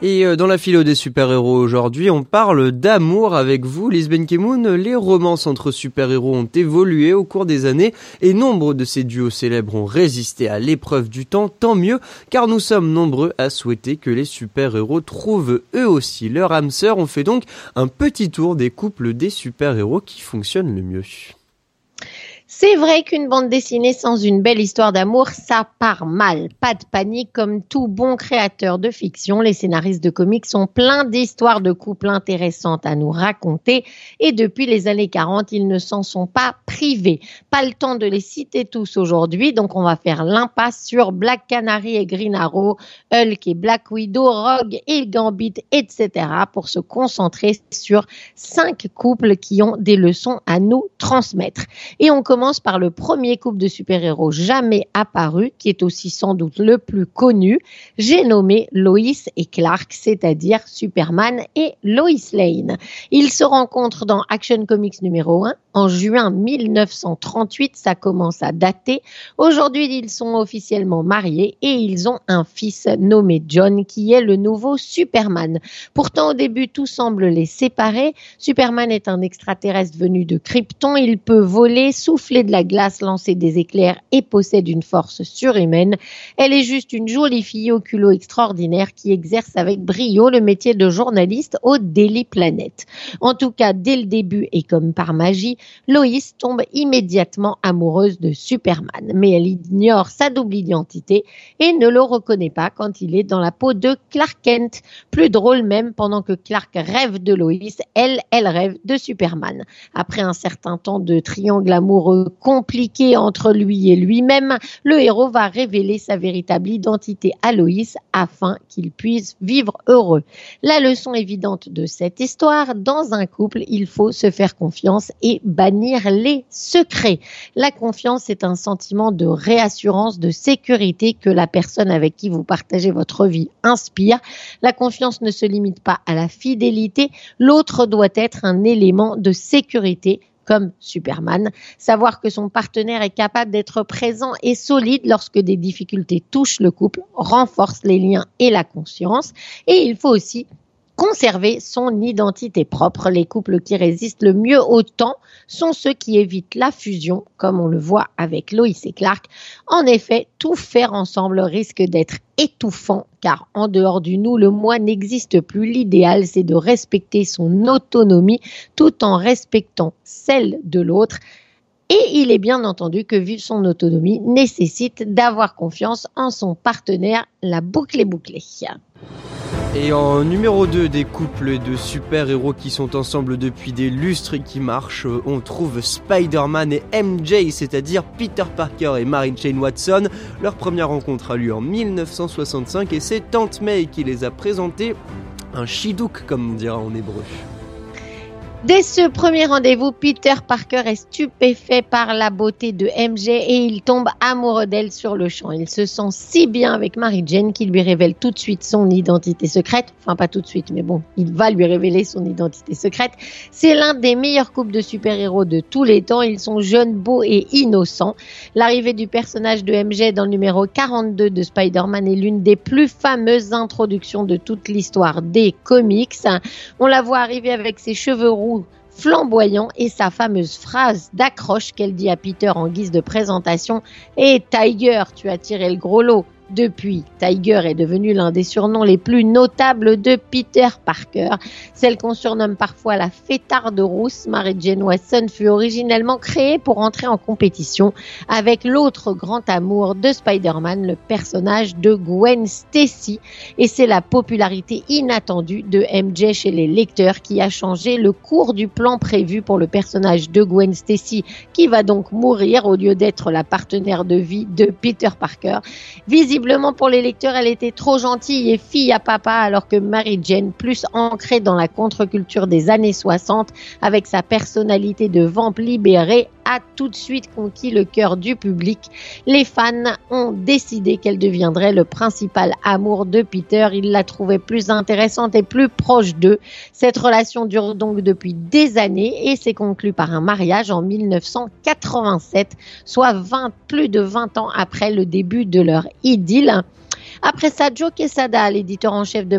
Et euh, dans la philo des super-héros aujourd'hui, on parle d'amour avec vous, Lisbeth Kemoun. Les romances entre super-héros ont évolué au cours des années et nombre de ces duos célèbres ont résisté à l'épreuve du temps, tant mieux, car nous sommes nombreux à souhaiter que les super-héros trouvent eux aussi leur âme sœur. On fait donc un petit tour des couples des super-héros qui fonctionnent le mieux. C'est vrai qu'une bande dessinée sans une belle histoire d'amour, ça part mal. Pas de panique, comme tout bon créateur de fiction, les scénaristes de comics sont pleins d'histoires de couples intéressantes à nous raconter et depuis les années 40, ils ne s'en sont pas privés. Pas le temps de les citer tous aujourd'hui, donc on va faire l'impasse sur Black Canary et Green Arrow, Hulk et Black Widow, Rogue et Gambit, etc. pour se concentrer sur cinq couples qui ont des leçons à nous transmettre. Et on commence par le premier couple de super-héros jamais apparu, qui est aussi sans doute le plus connu. J'ai nommé Lois et Clark, c'est-à-dire Superman et Lois Lane. Ils se rencontrent dans Action Comics numéro 1 en juin 1938. Ça commence à dater. Aujourd'hui, ils sont officiellement mariés et ils ont un fils nommé John qui est le nouveau Superman. Pourtant, au début, tout semble les séparer. Superman est un extraterrestre venu de Krypton. Il peut voler, souffler de la glace, lancer des éclairs et possède une force surhumaine. Elle est juste une jolie fille au culot extraordinaire qui exerce avec brio le métier de journaliste au Daily Planet. En tout cas, dès le début et comme par magie, Loïs tombe immédiatement amoureuse de Superman, mais elle ignore sa double identité et ne le reconnaît pas quand il est dans la peau de Clark Kent. Plus drôle même, pendant que Clark rêve de Loïs, elle, elle rêve de Superman. Après un certain temps de triangle amoureux compliqué entre lui et lui-même, le héros va révéler sa véritable identité à Loïs afin qu'il puisse vivre heureux. La leçon évidente de cette histoire, dans un couple, il faut se faire confiance et bannir les secrets. La confiance est un sentiment de réassurance, de sécurité que la personne avec qui vous partagez votre vie inspire. La confiance ne se limite pas à la fidélité, l'autre doit être un élément de sécurité comme Superman. Savoir que son partenaire est capable d'être présent et solide lorsque des difficultés touchent le couple renforce les liens et la conscience. Et il faut aussi conserver son identité propre. Les couples qui résistent le mieux au temps sont ceux qui évitent la fusion, comme on le voit avec Loïs et Clark. En effet, tout faire ensemble risque d'être étouffant, car en dehors du nous, le moi n'existe plus. L'idéal, c'est de respecter son autonomie tout en respectant celle de l'autre. Et il est bien entendu que vivre son autonomie nécessite d'avoir confiance en son partenaire. La boucle est bouclée. Et en numéro 2 des couples de super-héros qui sont ensemble depuis des lustres et qui marchent, on trouve Spider-Man et MJ, c'est-à-dire Peter Parker et Mary Jane Watson. Leur première rencontre a lieu en 1965 et c'est Tante May qui les a présentés un chidouk comme on dira en hébreu. Dès ce premier rendez-vous, Peter Parker est stupéfait par la beauté de MJ et il tombe amoureux d'elle sur le champ. Il se sent si bien avec Mary Jane qu'il lui révèle tout de suite son identité secrète. Enfin, pas tout de suite, mais bon, il va lui révéler son identité secrète. C'est l'un des meilleurs couples de super-héros de tous les temps. Ils sont jeunes, beaux et innocents. L'arrivée du personnage de MJ dans le numéro 42 de Spider-Man est l'une des plus fameuses introductions de toute l'histoire des comics. On la voit arriver avec ses cheveux roux flamboyant et sa fameuse phrase d'accroche qu'elle dit à Peter en guise de présentation hey, Tiger, tu as tiré le gros lot. Depuis, Tiger est devenu l'un des surnoms les plus notables de Peter Parker. Celle qu'on surnomme parfois la fêtarde rousse, Mary Jane Watson fut originellement créée pour entrer en compétition avec l'autre grand amour de Spider-Man, le personnage de Gwen Stacy. Et c'est la popularité inattendue de MJ chez les lecteurs qui a changé le cours du plan prévu pour le personnage de Gwen Stacy, qui va donc mourir au lieu d'être la partenaire de vie de Peter Parker. Pour les lecteurs, elle était trop gentille et fille à papa, alors que Mary Jane, plus ancrée dans la contre-culture des années 60, avec sa personnalité de vamp libérée, a tout de suite conquis le cœur du public. Les fans ont décidé qu'elle deviendrait le principal amour de Peter. Ils la trouvaient plus intéressante et plus proche d'eux. Cette relation dure donc depuis des années et s'est conclue par un mariage en 1987, soit 20, plus de 20 ans après le début de leur idylle. Après ça, Joe Quesada, l'éditeur en chef de,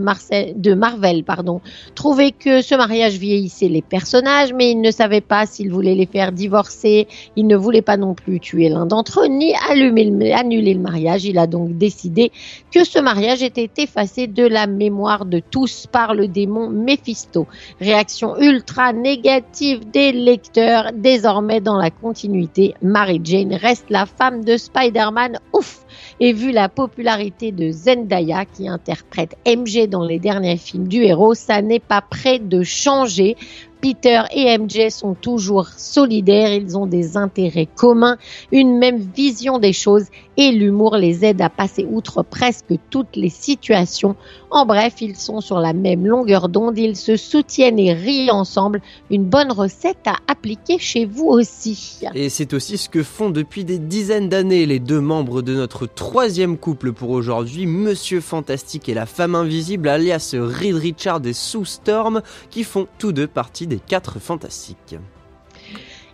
Marvel, pardon, trouvait que ce mariage vieillissait les personnages, mais il ne savait pas s'il voulait les faire divorcer. Il ne voulait pas non plus tuer l'un d'entre eux, ni annuler le mariage. Il a donc décidé que ce mariage était effacé de la mémoire de tous par le démon Mephisto. Réaction ultra négative des lecteurs. Désormais, dans la continuité, Mary Jane reste la femme de Spider-Man. Ouf! Et vu la popularité de Zendaya, qui interprète MJ dans les derniers films du héros, ça n'est pas prêt de changer. Peter et MJ sont toujours solidaires, ils ont des intérêts communs, une même vision des choses et l'humour les aide à passer outre presque toutes les situations. En bref, ils sont sur la même longueur d'onde, ils se soutiennent et rient ensemble. Une bonne recette à appliquer chez vous aussi. Et c'est aussi ce que font depuis des dizaines d'années les deux membres de notre troisième couple pour aujourd'hui, Monsieur Fantastique et la femme invisible, alias Reed Richard et Sue Storm, qui font tous deux partie des quatre fantastiques.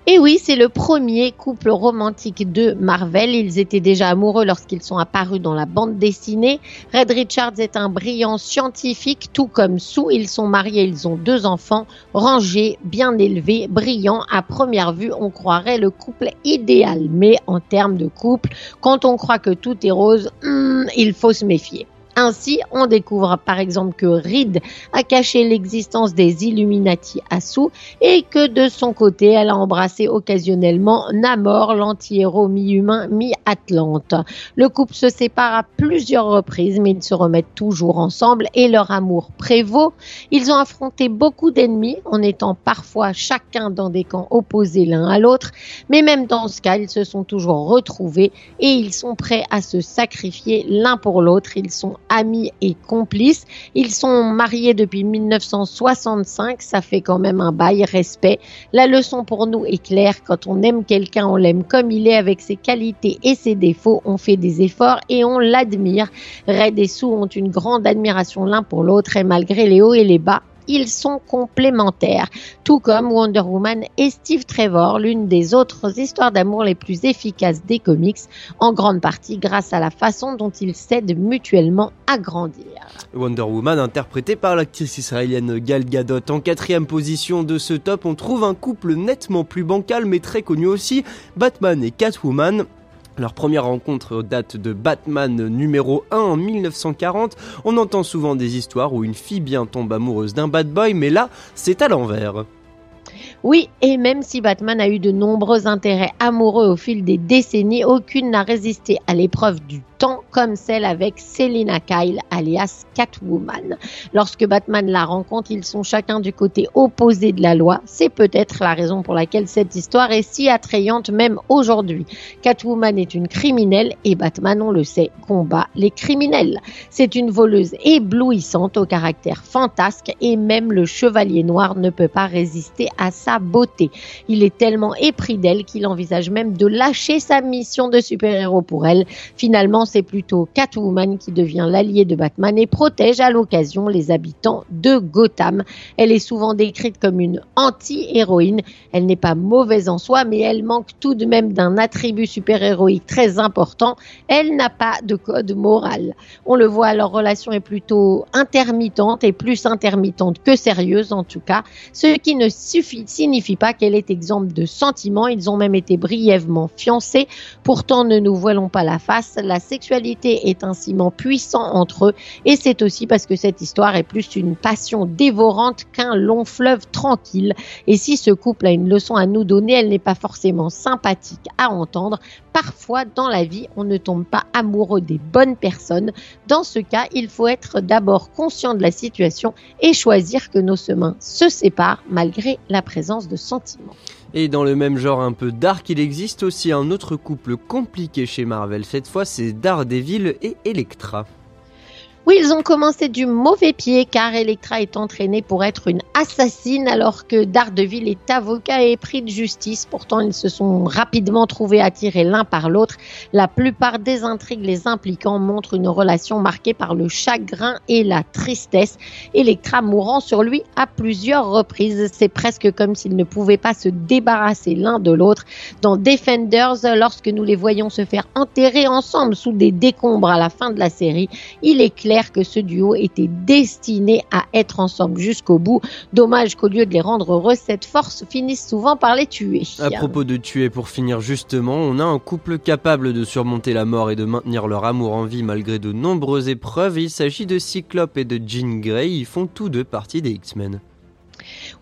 Et oui, c'est le premier couple romantique de Marvel. Ils étaient déjà amoureux lorsqu'ils sont apparus dans la bande dessinée. Red Richards est un brillant scientifique, tout comme Sue. Ils sont mariés, ils ont deux enfants, rangés, bien élevés, brillants. À première vue, on croirait le couple idéal. Mais en termes de couple, quand on croit que tout est rose, hmm, il faut se méfier. Ainsi, on découvre par exemple que Reed a caché l'existence des Illuminati à et que de son côté, elle a embrassé occasionnellement Namor, l'anti-héros mi-humain, mi-atlante. Le couple se sépare à plusieurs reprises, mais ils se remettent toujours ensemble et leur amour prévaut. Ils ont affronté beaucoup d'ennemis en étant parfois chacun dans des camps opposés l'un à l'autre, mais même dans ce cas, ils se sont toujours retrouvés et ils sont prêts à se sacrifier l'un pour l'autre. Ils sont amis et complices. Ils sont mariés depuis 1965, ça fait quand même un bail, respect. La leçon pour nous est claire, quand on aime quelqu'un, on l'aime comme il est avec ses qualités et ses défauts, on fait des efforts et on l'admire. Red et Sue ont une grande admiration l'un pour l'autre et malgré les hauts et les bas, ils sont complémentaires, tout comme Wonder Woman et Steve Trevor, l'une des autres histoires d'amour les plus efficaces des comics, en grande partie grâce à la façon dont ils s'aident mutuellement à grandir. Wonder Woman, interprétée par l'actrice israélienne Gal Gadot. En quatrième position de ce top, on trouve un couple nettement plus bancal mais très connu aussi, Batman et Catwoman. Leur première rencontre date de Batman numéro 1 en 1940. On entend souvent des histoires où une fille bien tombe amoureuse d'un bad boy, mais là, c'est à l'envers. Oui, et même si Batman a eu de nombreux intérêts amoureux au fil des décennies, aucune n'a résisté à l'épreuve du temps comme celle avec Selina Kyle alias Catwoman. Lorsque Batman la rencontre, ils sont chacun du côté opposé de la loi. C'est peut-être la raison pour laquelle cette histoire est si attrayante même aujourd'hui. Catwoman est une criminelle et Batman, on le sait, combat les criminels. C'est une voleuse éblouissante au caractère fantasque et même le chevalier noir ne peut pas résister à sa beauté. Il est tellement épris d'elle qu'il envisage même de lâcher sa mission de super-héros pour elle. Finalement, c'est plutôt Catwoman qui devient l'allié de Batman et protège à l'occasion les habitants de Gotham. Elle est souvent décrite comme une anti-héroïne. Elle n'est pas mauvaise en soi, mais elle manque tout de même d'un attribut super-héroïque très important. Elle n'a pas de code moral. On le voit, leur relation est plutôt intermittente et plus intermittente que sérieuse en tout cas, ce qui ne signifie pas qu'elle est exempte de sentiments. Ils ont même été brièvement fiancés. Pourtant, ne nous voilons pas la face. La sexualité est un ciment puissant entre eux et c'est aussi parce que cette histoire est plus une passion dévorante qu'un long fleuve tranquille. Et si ce couple a une leçon à nous donner, elle n'est pas forcément sympathique à entendre. Parfois, dans la vie, on ne tombe pas amoureux des bonnes personnes. Dans ce cas, il faut être d'abord conscient de la situation et choisir que nos chemins se séparent malgré la présence de sentiments. Et dans le même genre un peu dark, il existe aussi un autre couple compliqué chez Marvel. Cette fois, c'est Daredevil et Elektra. Oui, ils ont commencé du mauvais pied car Electra est entraînée pour être une assassine alors que Daredevil est avocat et pris de justice. Pourtant, ils se sont rapidement trouvés attirés l'un par l'autre. La plupart des intrigues les impliquant montrent une relation marquée par le chagrin et la tristesse. Electra mourant sur lui à plusieurs reprises. C'est presque comme s'ils ne pouvaient pas se débarrasser l'un de l'autre. Dans Defenders, lorsque nous les voyons se faire enterrer ensemble sous des décombres à la fin de la série, il est clair que ce duo était destiné à être ensemble jusqu'au bout. Dommage qu'au lieu de les rendre heureux, cette force finisse souvent par les tuer. À propos de tuer, pour finir justement, on a un couple capable de surmonter la mort et de maintenir leur amour en vie malgré de nombreuses épreuves. Il s'agit de Cyclope et de Jean Grey. Ils font tous deux partie des X-Men.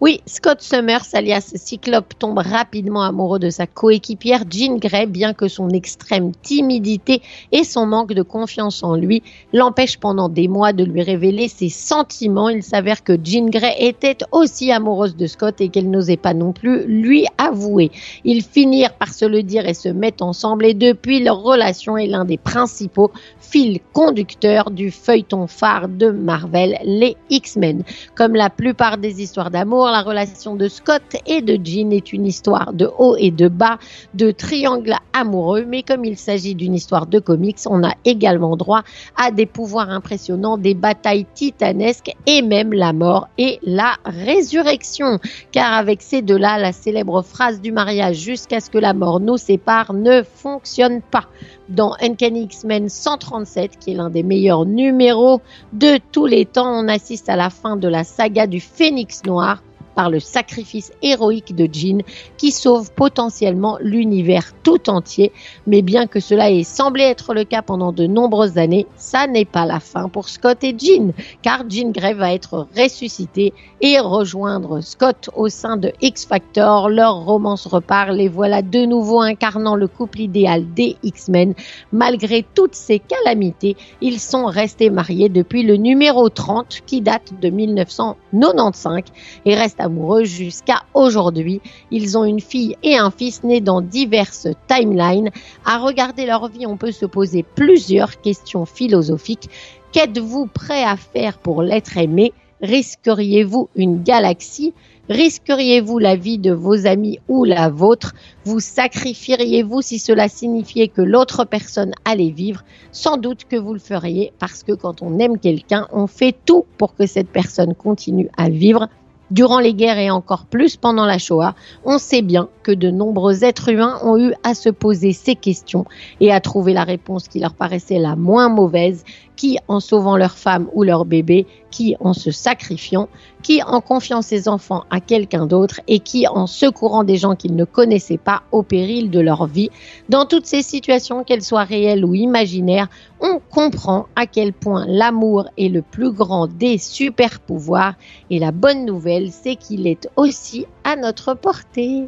Oui, Scott Summers, alias Cyclope, tombe rapidement amoureux de sa coéquipière Jean Grey, bien que son extrême timidité et son manque de confiance en lui l'empêchent pendant des mois de lui révéler ses sentiments. Il s'avère que Jean Grey était aussi amoureuse de Scott et qu'elle n'osait pas non plus lui avouer. Ils finirent par se le dire et se mettent ensemble et depuis leur relation est l'un des principaux fils conducteurs du feuilleton phare de Marvel, les X-Men. Comme la plupart des histoires d'amour, la relation de Scott et de Jean est une histoire de haut et de bas, de triangle amoureux, mais comme il s'agit d'une histoire de comics, on a également droit à des pouvoirs impressionnants, des batailles titanesques et même la mort et la résurrection. Car avec ces deux-là, la célèbre phrase du mariage jusqu'à ce que la mort nous sépare ne fonctionne pas. Dans Uncanny X-Men 137, qui est l'un des meilleurs numéros de tous les temps, on assiste à la fin de la saga du Phénix Noir par le sacrifice héroïque de Jean qui sauve potentiellement l'univers tout entier. Mais bien que cela ait semblé être le cas pendant de nombreuses années, ça n'est pas la fin pour Scott et Jean, car Jean Grey va être ressuscité et rejoindre Scott au sein de X Factor. Leur romance repart, les voilà de nouveau incarnant le couple idéal des X-Men. Malgré toutes ces calamités, ils sont restés mariés depuis le numéro 30 qui date de 1995 et restent amoureux jusqu'à aujourd'hui. Ils ont une fille et un fils nés dans diverses timelines. À regarder leur vie, on peut se poser plusieurs questions philosophiques. Qu'êtes-vous prêt à faire pour l'être aimé? Risqueriez-vous une galaxie? Risqueriez-vous la vie de vos amis ou la vôtre? Vous sacrifieriez-vous si cela signifiait que l'autre personne allait vivre? Sans doute que vous le feriez parce que quand on aime quelqu'un, on fait tout pour que cette personne continue à vivre. Durant les guerres et encore plus pendant la Shoah, on sait bien que de nombreux êtres humains ont eu à se poser ces questions et à trouver la réponse qui leur paraissait la moins mauvaise, qui en sauvant leur femme ou leur bébé, qui en se sacrifiant, qui en confiant ses enfants à quelqu'un d'autre et qui en secourant des gens qu'ils ne connaissaient pas au péril de leur vie. Dans toutes ces situations, qu'elles soient réelles ou imaginaires, on comprend à quel point l'amour est le plus grand des super pouvoirs et la bonne nouvelle, c'est qu'il est aussi à notre portée.